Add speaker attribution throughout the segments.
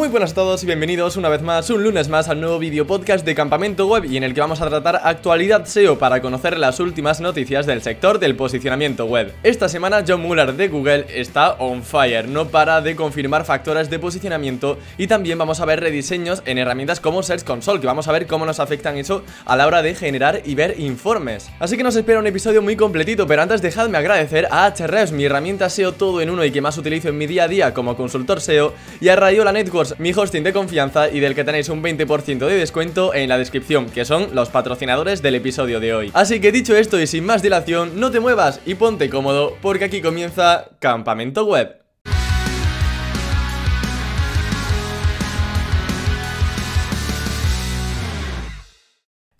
Speaker 1: Muy buenas a todos y bienvenidos una vez más, un lunes más al nuevo vídeo podcast de Campamento Web y en el que vamos a tratar actualidad SEO para conocer las últimas noticias del sector del posicionamiento web. Esta semana John Muller de Google está on fire, no para de confirmar factores de posicionamiento y también vamos a ver rediseños en herramientas como Search Console, que vamos a ver cómo nos afectan eso a la hora de generar y ver informes. Así que nos espera un episodio muy completito, pero antes dejadme agradecer a Ahrefs, mi herramienta SEO todo en uno y que más utilizo en mi día a día como consultor SEO, y a Rayola Mi hosting de confianza y del que tenéis un 20% de descuento en la descripción, que son los patrocinadores del episodio de hoy. Así que dicho esto y sin más dilación, no te muevas y ponte cómodo porque aquí comienza Campamento Web.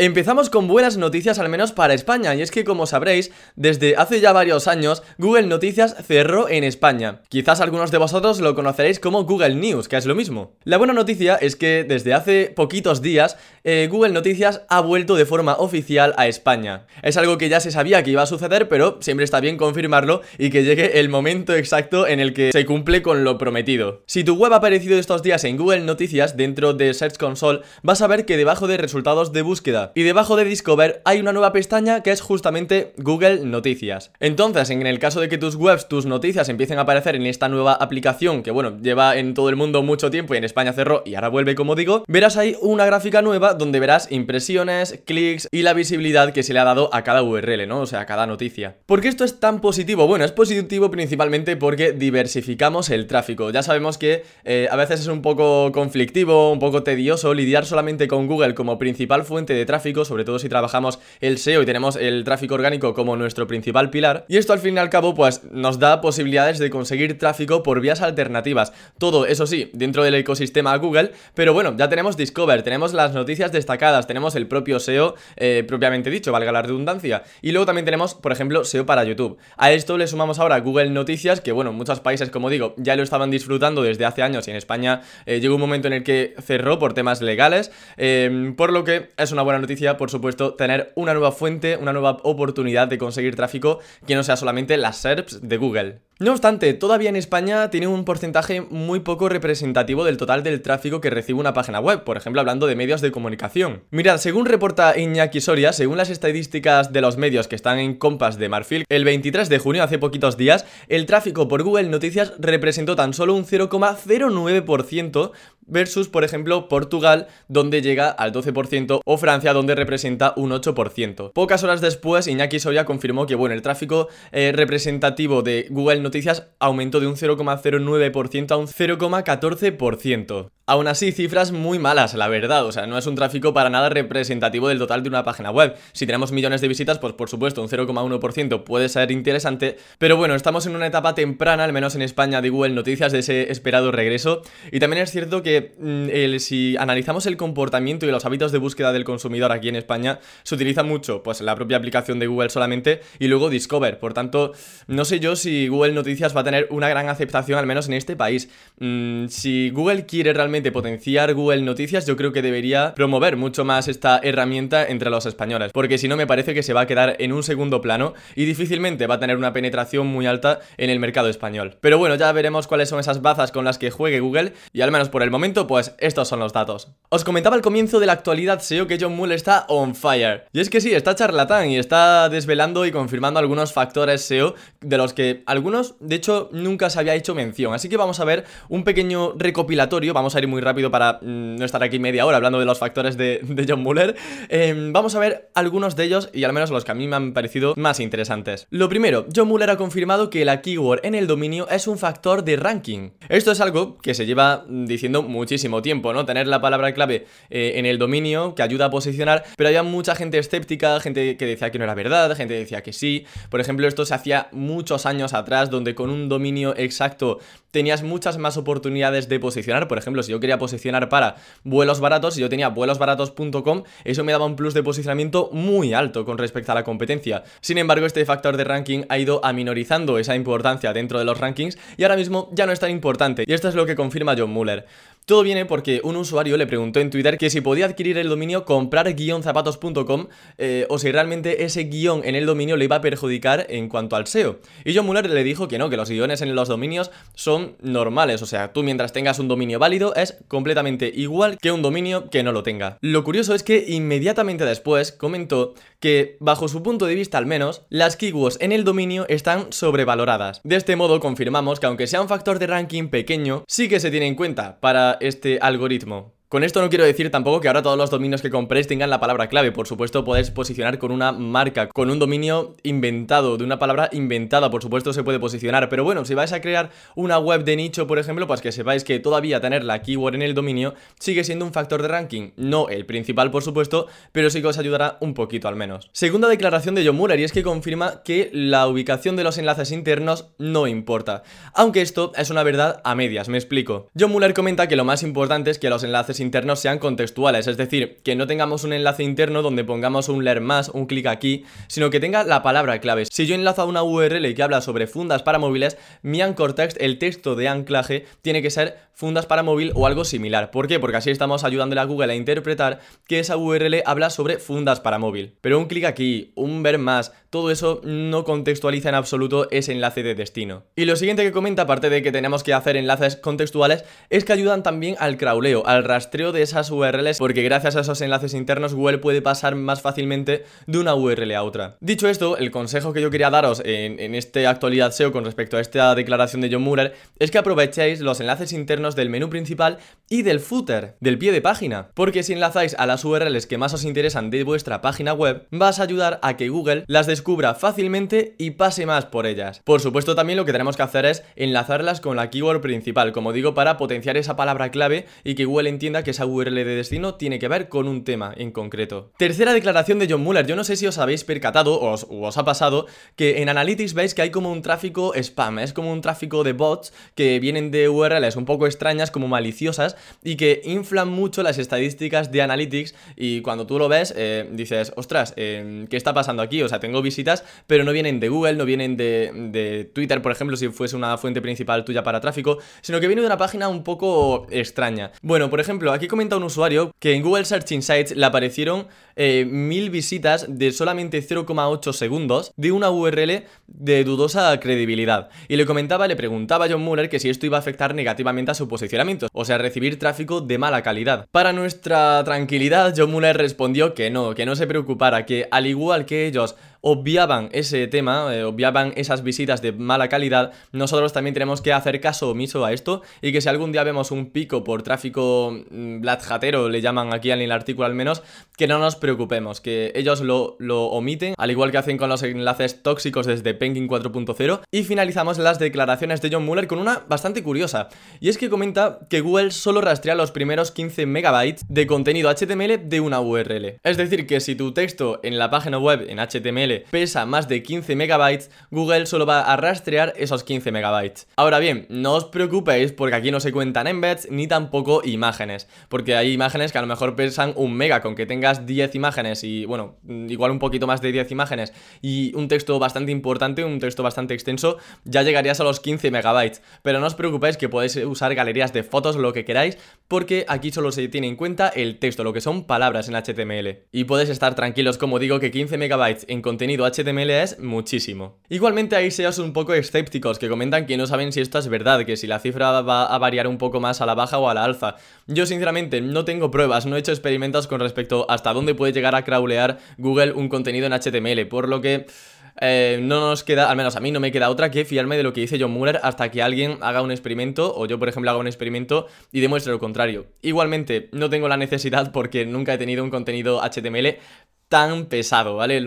Speaker 1: Empezamos con buenas noticias al menos para España y es que como sabréis, desde hace ya varios años Google Noticias cerró en España. Quizás algunos de vosotros lo conoceréis como Google News, que es lo mismo. La buena noticia es que desde hace poquitos días eh, Google Noticias ha vuelto de forma oficial a España. Es algo que ya se sabía que iba a suceder, pero siempre está bien confirmarlo y que llegue el momento exacto en el que se cumple con lo prometido. Si tu web ha aparecido estos días en Google Noticias dentro de Search Console, vas a ver que debajo de resultados de búsqueda y debajo de Discover hay una nueva pestaña que es justamente Google Noticias. Entonces, en el caso de que tus webs, tus noticias empiecen a aparecer en esta nueva aplicación que bueno, lleva en todo el mundo mucho tiempo y en España cerró y ahora vuelve como digo, verás ahí una gráfica nueva donde verás impresiones, clics y la visibilidad que se le ha dado a cada URL, ¿no? O sea, a cada noticia. ¿Por qué esto es tan positivo? Bueno, es positivo principalmente porque diversificamos el tráfico. Ya sabemos que eh, a veces es un poco conflictivo, un poco tedioso lidiar solamente con Google como principal fuente de tráfico sobre todo si trabajamos el SEO y tenemos el tráfico orgánico como nuestro principal pilar. Y esto al fin y al cabo pues nos da posibilidades de conseguir tráfico por vías alternativas. Todo, eso sí, dentro del ecosistema Google, pero bueno, ya tenemos Discover, tenemos las noticias destacadas, tenemos el propio SEO eh, propiamente dicho, valga la redundancia. Y luego también tenemos, por ejemplo, SEO para YouTube. A esto le sumamos ahora Google Noticias, que bueno, muchos países, como digo, ya lo estaban disfrutando desde hace años y en España eh, llegó un momento en el que cerró por temas legales, eh, por lo que es una buena noticia por supuesto, tener una nueva fuente, una nueva oportunidad de conseguir tráfico que no sea solamente las SERPs de Google. No obstante, todavía en España tiene un porcentaje muy poco representativo del total del tráfico que recibe una página web, por ejemplo hablando de medios de comunicación. Mirad, según reporta Iñaki Soria, según las estadísticas de los medios que están en Compass de Marfil, el 23 de junio, hace poquitos días, el tráfico por Google Noticias representó tan solo un 0,09% versus, por ejemplo, Portugal, donde llega al 12%, o Francia, donde representa un 8%. Pocas horas después, Iñaki Soria confirmó que, bueno, el tráfico eh, representativo de Google Noticias aumentó de un 0,09% a un 0,14%. Aún así, cifras muy malas, la verdad, o sea, no es un tráfico para nada representativo del total de una página web. Si tenemos millones de visitas, pues por supuesto un 0,1% puede ser interesante, pero bueno, estamos en una etapa temprana, al menos en España, de Google Noticias, de ese esperado regreso. Y también es cierto que mm, si analizamos el comportamiento y los hábitos de búsqueda del consumidor aquí en España, se utiliza mucho, pues la propia aplicación de Google solamente y luego Discover. Por tanto, no sé yo si Google Noticias va a tener una gran aceptación, al menos en este país. Mm, si Google quiere realmente potenciar Google Noticias, yo creo que debería promover mucho más esta herramienta entre los españoles, porque si no me parece que se va a quedar en un segundo plano y difícilmente va a tener una penetración muy alta en el mercado español. Pero bueno, ya veremos cuáles son esas bazas con las que juegue Google y al menos por el momento, pues estos son los datos. Os comentaba al comienzo de la actualidad SEO que John Mull está on fire. Y es que sí, está charlatán y está desvelando y confirmando algunos factores SEO de los que algunos, de hecho, nunca se había hecho mención. Así que vamos a ver un pequeño recopilatorio, vamos a ir muy rápido para mm, no estar aquí media hora hablando de los factores de, John Muller. Em, vamos a ver algunos de ellos y al menos los que a mí me han parecido más interesantes. Lo primero, John Muller ha confirmado que la keyword en el dominio es un factor de ranking. Esto es algo que se lleva diciendo muchísimo tiempo, ¿no? Tener la palabra clave eh, en el dominio que ayuda a posicionar, pero había mucha gente escéptica, gente que decía que no era verdad, gente que decía que sí. Por ejemplo, esto se hacía muchos años atrás, donde con un dominio exacto tenías muchas más oportunidades de posicionar. Por ejemplo, si yo quería posicionar para vuelos baratos, si yo tenía vuelosbaratos.com, eso me daba un plus de posicionamiento muy alto con respecto a la competencia. Sin embargo, este factor de ranking ha ido aminorizando esa importancia dentro de los rankings y ahora mismo ya no es tan importante. Y esto es lo que confirma John Muller. Todo viene porque un usuario le preguntó en Twitter que si podía adquirir el dominio comprar-zapatos.com eh, o si realmente ese guion en el dominio le iba a perjudicar en cuanto al SEO. Y John Muller le dijo que no, que los guiones en los dominios son normales, o sea, tú mientras tengas un dominio válido es completamente igual que un dominio que no lo tenga. Lo curioso es que inmediatamente después comentó que, bajo su punto de vista al menos, las keywords en el dominio están sobrevaloradas. De este modo confirmamos que aunque sea un factor de ranking pequeño, sí que se tiene en cuenta para este algoritmo. Con esto no quiero decir tampoco que ahora todos los dominios que compréis tengan la palabra clave. Por supuesto, podéis posicionar con una marca, con un dominio inventado, de una palabra inventada. Por supuesto, se puede posicionar. Pero bueno, si vais a crear una web de nicho, por ejemplo, pues que sepáis que todavía tener la keyword en el dominio sigue siendo un factor de ranking. No el principal, por supuesto, pero sí que os ayudará un poquito al menos. Segunda declaración de John Muller y es que confirma que la ubicación de los enlaces internos no importa. Aunque esto es una verdad a medias, me explico. John Muller comenta que lo más importante es que los enlaces internos sean contextuales, es decir, que no tengamos un enlace interno donde pongamos un leer más, un clic aquí, sino que tenga la palabra clave. Si yo enlazo a una URL que habla sobre fundas para móviles, mi anchor text, el texto de anclaje, tiene que ser fundas para móvil o algo similar. ¿Por qué? Porque así estamos ayudándole a Google a interpretar que esa URL habla sobre fundas para móvil. Pero un clic aquí, un ver más, todo eso no contextualiza en absoluto ese enlace de destino. Y lo siguiente que comenta, aparte de que tenemos que hacer enlaces contextuales, es que ayudan también al crawleo, al rastreo de esas URLs, porque gracias a esos enlaces internos Google puede pasar más fácilmente de una URL a otra. Dicho esto, el consejo que yo quería daros en, en esta actualidad SEO con respecto a esta declaración de John Muller es que aprovechéis los enlaces internos del menú principal y del footer, del pie de página. Porque si enlazáis a las URLs que más os interesan de vuestra página web, vas a ayudar a que Google las descubra fácilmente y pase más por ellas. Por supuesto, también lo que tenemos que hacer es enlazarlas con la keyword principal, como digo, para potenciar esa palabra clave y que Google entienda que esa URL de destino tiene que ver con un tema en concreto. Tercera declaración de John Muller. Yo no sé si os habéis percatado o os, os ha pasado que en Analytics veis que hay como un tráfico spam, es como un tráfico de bots que vienen de URLs un poco extrañas, como maliciosas, y que inflan mucho las estadísticas de Analytics. Y cuando tú lo ves, eh, dices, ostras, eh, ¿qué está pasando aquí? O sea, tengo visitas, pero no vienen de Google, no vienen de, de Twitter, por ejemplo, si fuese una fuente principal tuya para tráfico, sino que viene de una página un poco extraña. Bueno, por ejemplo, aquí comenta un usuario que en Google Search Insights le aparecieron eh, mil visitas de solamente 0,8 segundos de una URL de dudosa credibilidad. Y le comentaba, le preguntaba a John Muller que si esto iba a afectar negativamente a su posicionamiento, o sea, recibir tráfico de mala calidad. Para nuestra tranquilidad, John Muller respondió que no, que no se preocupara, que al igual que ellos obviaban ese tema, eh, obviaban esas visitas de mala calidad, nosotros también tenemos que hacer caso omiso a esto y que si algún día vemos un pico por tráfico mm, bladjatero, le llaman aquí en el artículo al menos, que no nos preocupemos, que ellos lo, lo omiten, al igual que hacen con los enlaces tóxicos desde Penguin 4.0. Y finalizamos las declaraciones de John Muller con una bastante curiosa, y es que comenta que Google solo rastrea los primeros 15 megabytes de contenido HTML de una URL. Es decir, que si tu texto en la página web en HTML pesa más de 15 megabytes, Google solo va a rastrear esos 15 megabytes. Ahora bien, no os preocupéis porque aquí no se cuentan embeds ni tampoco imágenes, porque hay imágenes que a lo mejor pesan un mega, con que tengas 10 imágenes y bueno, igual un poquito más de 10 imágenes y un texto bastante importante, un texto bastante extenso, ya llegarías a los 15 megabytes. Pero no os preocupéis que podéis usar galerías de fotos, lo que queráis, porque aquí solo se tiene en cuenta el texto, lo que son palabras en HTML. Y podéis estar tranquilos, como digo, que 15 megabytes en HTML es muchísimo. Igualmente hay SEOs un poco escépticos que comentan que no saben si esto es verdad, que si la cifra va a variar un poco más a la baja o a la alza. Yo sinceramente no tengo pruebas, no he hecho experimentos con respecto hasta dónde puede llegar a crawlear Google un contenido en HTML, por lo que... Eh, no nos queda, al menos a mí no me queda otra que fiarme de lo que dice John Muller hasta que alguien haga un experimento o yo por ejemplo haga un experimento y demuestre lo contrario. Igualmente, no tengo la necesidad porque nunca he tenido un contenido HTML tan pesado, ¿vale?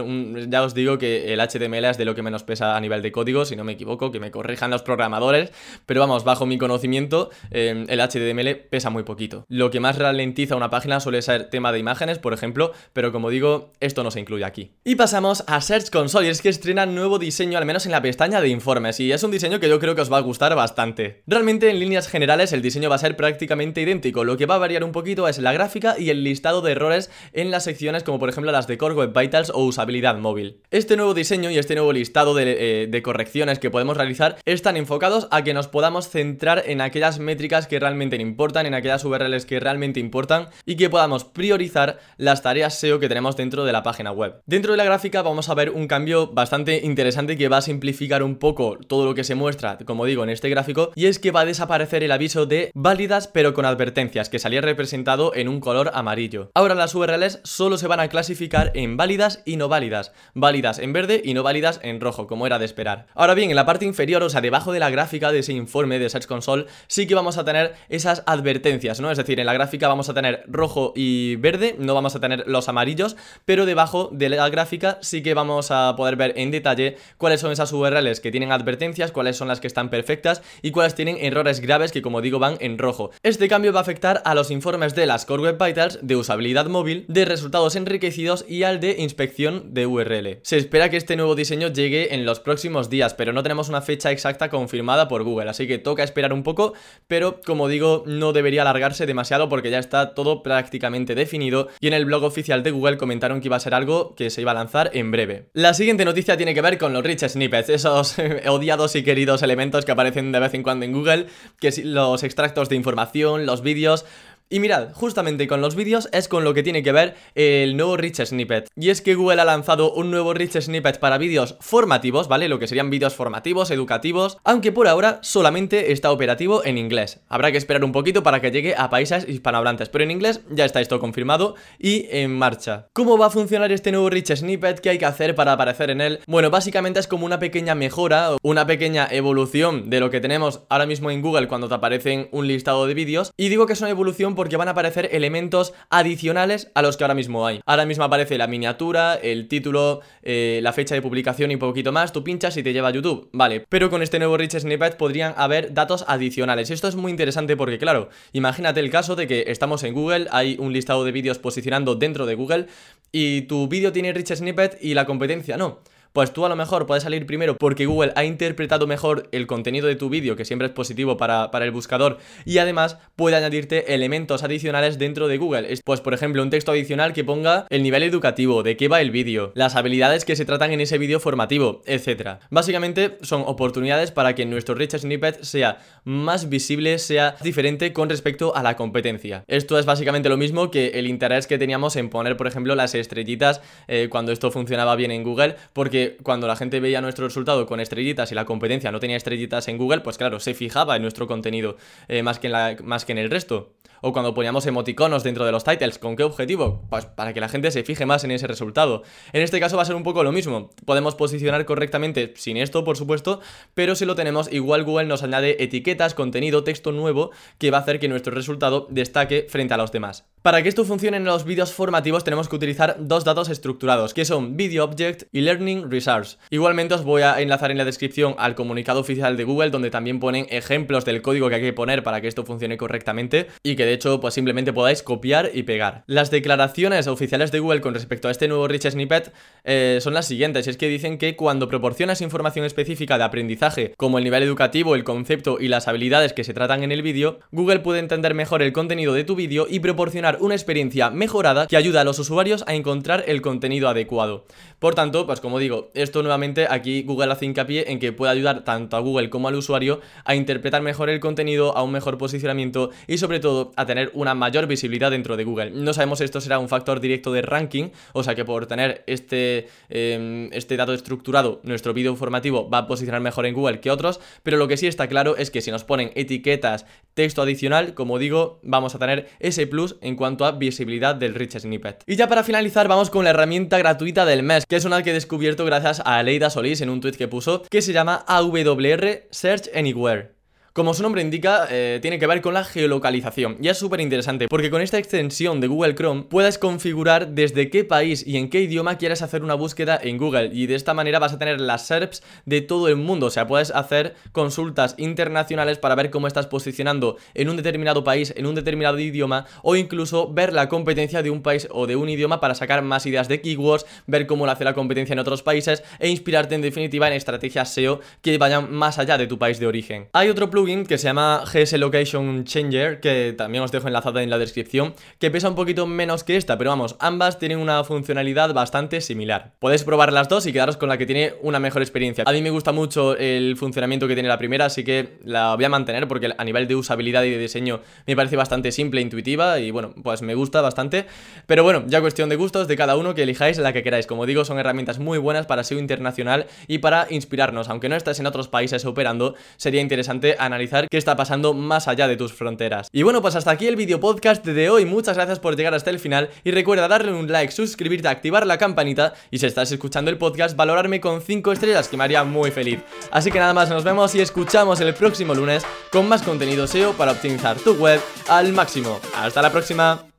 Speaker 1: Ya os digo que el HTML es de lo que menos pesa a nivel de código, si no me equivoco, que me corrijan los programadores, pero vamos, bajo mi conocimiento, em, el HTML pesa muy poquito. Lo que más ralentiza una página suele ser tema de imágenes, por ejemplo, pero como digo, esto no se incluye aquí. Y pasamos a Search Console, y es que estrena nuevo diseño, al menos en la pestaña de informes, y es un diseño que yo creo que os va a gustar bastante. Realmente, en líneas generales, el diseño va a ser prácticamente idéntico, lo que va a variar un poquito es la gráfica y el listado de errores en las secciones, como por ejemplo las de de Core Web Vitals o usabilidad móvil. Este nuevo diseño y este nuevo listado de, eh, de correcciones que podemos realizar están enfocados a que nos podamos centrar en aquellas métricas que realmente importan, en aquellas URLs que realmente importan y que podamos priorizar las tareas SEO que tenemos dentro de la página web. Dentro de la gráfica vamos a ver un cambio bastante interesante que va a simplificar un poco todo lo que se muestra, como digo, en este gráfico, y es que va a desaparecer el aviso de válidas pero con advertencias, que salía representado en un color amarillo. Ahora las URLs solo se van a clasificar en válidas y no válidas, válidas en verde y no válidas en rojo, como era de esperar. Ahora bien, en la parte inferior, o sea, debajo de la gráfica de ese informe de Search Console, sí que vamos a tener esas advertencias, ¿no? Es decir, en la gráfica vamos a tener rojo y verde, no vamos a tener los amarillos, pero debajo de la gráfica sí que vamos a poder ver en detalle cuáles son esas URLs que tienen advertencias, cuáles son las que están perfectas y cuáles tienen errores graves que como digo van en rojo. Este cambio va a afectar a los informes de las Core Web Vitals, de usabilidad móvil, de resultados enriquecidos y al de inspección de URL. Se espera que este nuevo diseño llegue en los próximos días, pero no tenemos una fecha exacta confirmada por Google, así que toca esperar un poco, pero como digo, no debería alargarse demasiado porque ya está todo prácticamente definido y en el blog oficial de Google comentaron que iba a ser algo que se iba a lanzar en breve. La siguiente noticia tiene que ver con los rich snippets, esos odiados y queridos elementos que aparecen de vez en cuando en Google, que es los extractos de información, los vídeos, y mirad, justamente con los vídeos es con lo que tiene que ver el nuevo Rich Snippet. Y es que Google ha lanzado un nuevo Rich Snippet para vídeos formativos, ¿vale? Lo que serían vídeos formativos, educativos, aunque por ahora solamente está operativo en inglés. Habrá que esperar un poquito para que llegue a países hispanohablantes, pero en inglés ya está esto confirmado y en marcha. ¿Cómo va a funcionar este nuevo Rich Snippet? ¿Qué hay que hacer para aparecer en él? Bueno, básicamente es como una pequeña mejora, una pequeña evolución de lo que tenemos ahora mismo en Google cuando te aparecen un listado de vídeos. Y digo que es una evolución porque van a aparecer elementos adicionales a los que ahora mismo hay. Ahora mismo aparece la miniatura, el título, eh, la fecha de publicación y un poquito más. Tú pinchas y te lleva a YouTube. Vale, pero con este nuevo Rich Snippet podrían haber datos adicionales. Esto es muy interesante porque, claro, imagínate el caso de que estamos en Google, hay un listado de vídeos posicionando dentro de Google y tu vídeo tiene Rich Snippet y la competencia no pues tú a lo mejor puedes salir primero porque Google ha interpretado mejor el contenido de tu vídeo, que siempre es positivo para, el buscador, y además puede añadirte elementos adicionales dentro de Google. Pues por ejemplo, un texto adicional que ponga el nivel educativo, de qué va el vídeo, las habilidades que se tratan en ese vídeo formativo, etc. Básicamente son oportunidades para que nuestro Rich Snippet sea más visible, sea diferente con respecto a la competencia. Esto es básicamente lo mismo que el interés que teníamos en poner, por ejemplo, las estrellitas eh, cuando esto funcionaba bien en Google, porque cuando la gente veía nuestro resultado con estrellitas y la competencia no tenía estrellitas en Google, pues claro, se fijaba en nuestro contenido eh, más, que en la, más que en el resto. O cuando poníamos emoticonos dentro de los titles, ¿con qué objetivo? Pues para que la gente se fije más en ese resultado. En este caso va a ser un poco lo mismo. Podemos posicionar correctamente sin esto, por supuesto, pero si lo tenemos, igual Google nos añade etiquetas, contenido, texto nuevo, que va a hacer que nuestro resultado destaque frente a los demás. Para que esto funcione en los vídeos formativos tenemos que utilizar dos datos estructurados, que son Video Object y Learning Resource. Igualmente os voy a enlazar en la descripción al comunicado oficial de Google donde también ponen ejemplos del código que hay que poner para que esto funcione correctamente y que de hecho pues simplemente podáis copiar y pegar. Las declaraciones oficiales de Google con respecto a este nuevo Rich Snippet eh, son las siguientes, es que dicen que cuando proporcionas información específica de aprendizaje como el nivel educativo, el concepto y las habilidades que se tratan en el vídeo, Google puede entender mejor el contenido de tu vídeo y proporcionar una experiencia mejorada que ayuda a los usuarios a encontrar el contenido adecuado. Por tanto, pues como digo, esto nuevamente aquí Google hace hincapié en que puede ayudar tanto a Google como al usuario a interpretar mejor el contenido, a un mejor posicionamiento y sobre todo a tener una mayor visibilidad dentro de Google. No sabemos si esto será un factor directo de ranking, o sea que por tener este, em, este dato estructurado, nuestro vídeo informativo va a posicionar mejor en Google que otros, pero lo que sí está claro es que si nos ponen etiquetas, texto adicional, como digo, vamos a tener ese plus en cuanto a visibilidad del Rich Snippet. Y ya para finalizar vamos con la herramienta gratuita del mes, que es una que he descubierto gracias a Aleida Solís en un tweet que puso, que se llama AWR Search Anywhere. Como su nombre indica, eh, tiene que ver con la geolocalización. Y es súper interesante porque con esta extensión de Google Chrome puedes configurar desde qué país y en qué idioma quieres hacer una búsqueda en Google. Y de esta manera vas a tener las SERPs de todo el mundo, o sea, puedes hacer consultas internacionales para ver cómo estás posicionando en un determinado país, en un determinado idioma o incluso ver la competencia de un país o de un idioma para sacar más ideas de keywords, ver cómo lo hace la competencia en otros países e inspirarte en definitiva en estrategias SEO que vayan más allá de tu país de origen. Hay otro plus que se llama GS Location Changer, que también os dejo enlazada en la descripción, que pesa un poquito menos que esta, pero vamos, ambas tienen una funcionalidad bastante similar. Podéis probar las dos y quedaros con la que tiene una mejor experiencia. A mí me gusta mucho el funcionamiento que tiene la primera, así que la voy a mantener porque a nivel de usabilidad y de diseño me parece bastante simple e intuitiva y bueno, pues me gusta bastante. Pero bueno, ya cuestión de gustos de cada uno que elijáis la que queráis. Como digo, son herramientas muy buenas para SEO internacional y para inspirarnos. Aunque no estés en otros países operando, sería interesante analizar qué está pasando más allá de tus fronteras. Y bueno, pues hasta aquí el video podcast de hoy. Muchas gracias por llegar hasta el final y recuerda darle un like, suscribirte, activar la campanita y si estás escuchando el podcast, valorarme con 5 estrellas que me haría muy feliz. Así que nada más, nos vemos y escuchamos el próximo lunes con más contenido SEO para optimizar tu web al máximo. Hasta la próxima.